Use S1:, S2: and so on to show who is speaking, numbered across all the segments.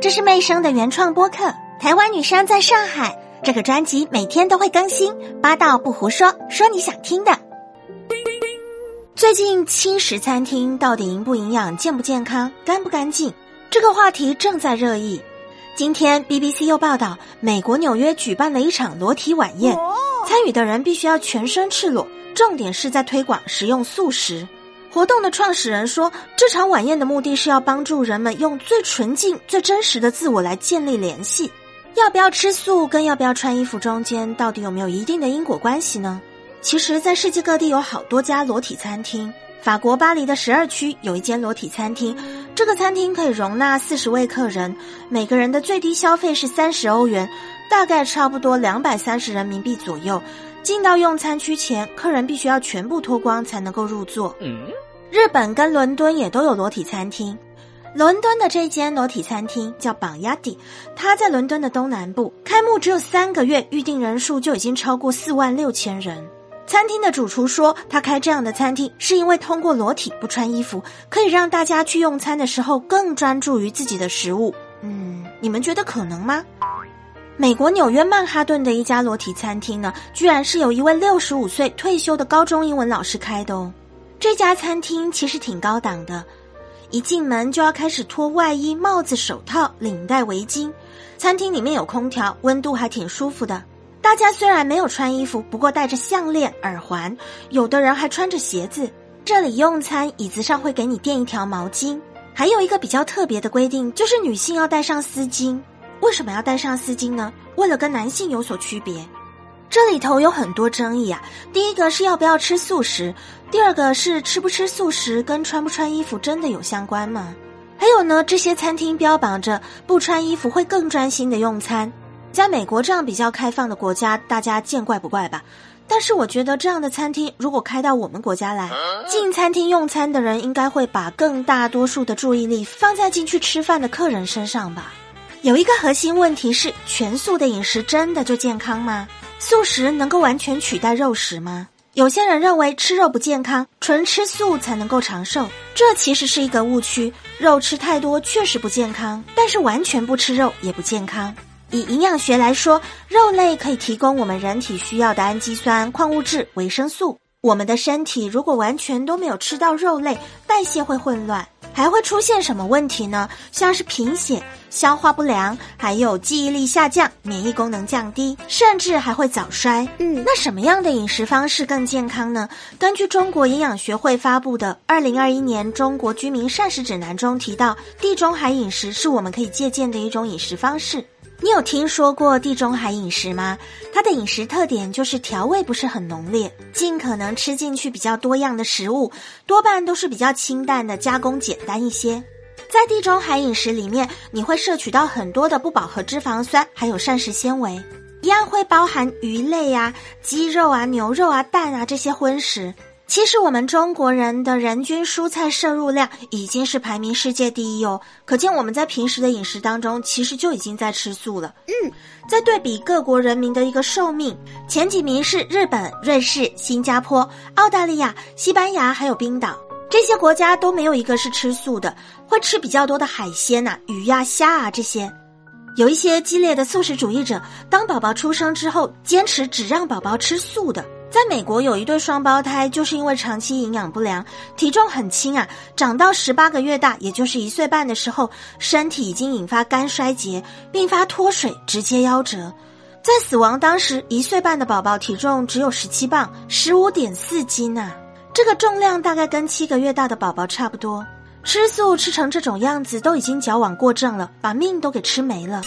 S1: 这是妹生的原创播客，台湾女生在上海。这个专辑每天都会更新，八道不胡说，说你想听的。最近轻食餐厅到底营不营养、健不健康、干不干净？这个话题正在热议。今天 BBC 又报道，美国纽约举办了一场裸体晚宴，参与的人必须要全身赤裸，重点是在推广食用素食。活动的创始人说，这场晚宴的目的是要帮助人们用最纯净、最真实的自我来建立联系。要不要吃素跟要不要穿衣服中间到底有没有一定的因果关系呢？其实，在世界各地有好多家裸体餐厅。法国巴黎的十二区有一间裸体餐厅，这个餐厅可以容纳四十位客人，每个人的最低消费是三十欧元，大概差不多两百三十人民币左右。进到用餐区前，客人必须要全部脱光才能够入座。日本跟伦敦也都有裸体餐厅。伦敦的这间裸体餐厅叫榜亚迪，它在伦敦的东南部，开幕只有三个月，预定人数就已经超过四万六千人。餐厅的主厨说，他开这样的餐厅是因为通过裸体不穿衣服，可以让大家去用餐的时候更专注于自己的食物。嗯，你们觉得可能吗？美国纽约曼哈顿的一家裸体餐厅呢，居然是有一位六十五岁退休的高中英文老师开的哦。这家餐厅其实挺高档的。一进门就要开始脱外衣、帽子、手套、领带、围巾。餐厅里面有空调，温度还挺舒服的。大家虽然没有穿衣服，不过戴着项链、耳环，有的人还穿着鞋子。这里用餐椅子上会给你垫一条毛巾。还有一个比较特别的规定，就是女性要带上丝巾。为什么要带上丝巾呢？为了跟男性有所区别。这里头有很多争议啊。第一个是要不要吃素食，第二个是吃不吃素食跟穿不穿衣服真的有相关吗？还有呢，这些餐厅标榜着不穿衣服会更专心的用餐，在美国这样比较开放的国家，大家见怪不怪吧。但是我觉得这样的餐厅如果开到我们国家来，进餐厅用餐的人应该会把更大多数的注意力放在进去吃饭的客人身上吧。有一个核心问题是，全素的饮食真的就健康吗？素食能够完全取代肉食吗？有些人认为吃肉不健康，纯吃素才能够长寿，这其实是一个误区。肉吃太多确实不健康，但是完全不吃肉也不健康。以营养学来说，肉类可以提供我们人体需要的氨基酸、矿物质、维生素。我们的身体如果完全都没有吃到肉类，代谢会混乱。还会出现什么问题呢？像是贫血、消化不良，还有记忆力下降、免疫功能降低，甚至还会早衰。嗯，那什么样的饮食方式更健康呢？根据中国营养学会发布的《二零二一年中国居民膳食指南》中提到，地中海饮食是我们可以借鉴的一种饮食方式。你有听说过地中海饮食吗？它的饮食特点就是调味不是很浓烈，尽可能吃进去比较多样的食物，多半都是比较清淡的，加工简单一些。在地中海饮食里面，你会摄取到很多的不饱和脂肪酸，还有膳食纤维，一样会包含鱼类啊、鸡肉啊、牛肉啊、蛋啊这些荤食。其实我们中国人的人均蔬菜摄入量已经是排名世界第一哦，可见我们在平时的饮食当中，其实就已经在吃素了。嗯，在对比各国人民的一个寿命，前几名是日本、瑞士、新加坡、澳大利亚、西班牙还有冰岛，这些国家都没有一个是吃素的，会吃比较多的海鲜呐，鱼呀、虾啊这些。有一些激烈的素食主义者，当宝宝出生之后，坚持只让宝宝吃素的。在美国，有一对双胞胎，就是因为长期营养不良，体重很轻啊，长到十八个月大，也就是一岁半的时候，身体已经引发肝衰竭，并发脱水，直接夭折。在死亡当时，一岁半的宝宝体重只有十七磅，十五点四斤呐，这个重量大概跟七个月大的宝宝差不多。吃素吃成这种样子，都已经矫枉过正了，把命都给吃没了。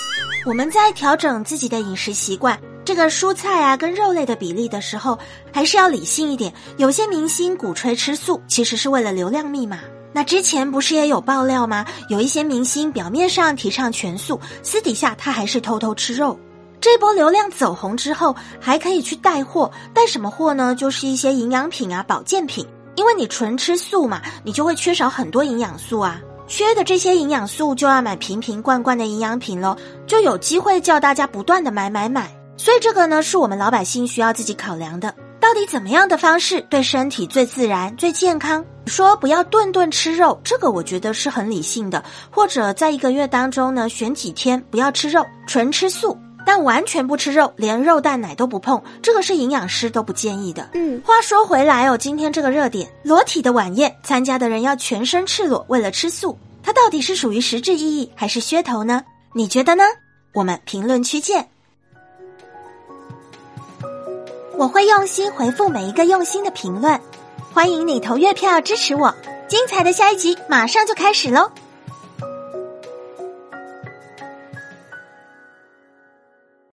S1: 我们在调整自己的饮食习惯。这个蔬菜啊跟肉类的比例的时候，还是要理性一点。有些明星鼓吹吃素，其实是为了流量密码。那之前不是也有爆料吗？有一些明星表面上提倡全素，私底下他还是偷偷吃肉。这波流量走红之后，还可以去带货，带什么货呢？就是一些营养品啊、保健品。因为你纯吃素嘛，你就会缺少很多营养素啊，缺的这些营养素就要买瓶瓶罐罐的营养品喽，就有机会叫大家不断的买买买。所以这个呢，是我们老百姓需要自己考量的。到底怎么样的方式对身体最自然、最健康？说不要顿顿吃肉，这个我觉得是很理性的。或者在一个月当中呢，选几天不要吃肉，纯吃素，但完全不吃肉，连肉蛋奶都不碰，这个是营养师都不建议的。嗯，话说回来哦，今天这个热点，裸体的晚宴，参加的人要全身赤裸，为了吃素，它到底是属于实质意义还是噱头呢？你觉得呢？我们评论区见。我会用心回复每一个用心的评论，欢迎你投月票支持我。精彩的下一集马上就开始喽！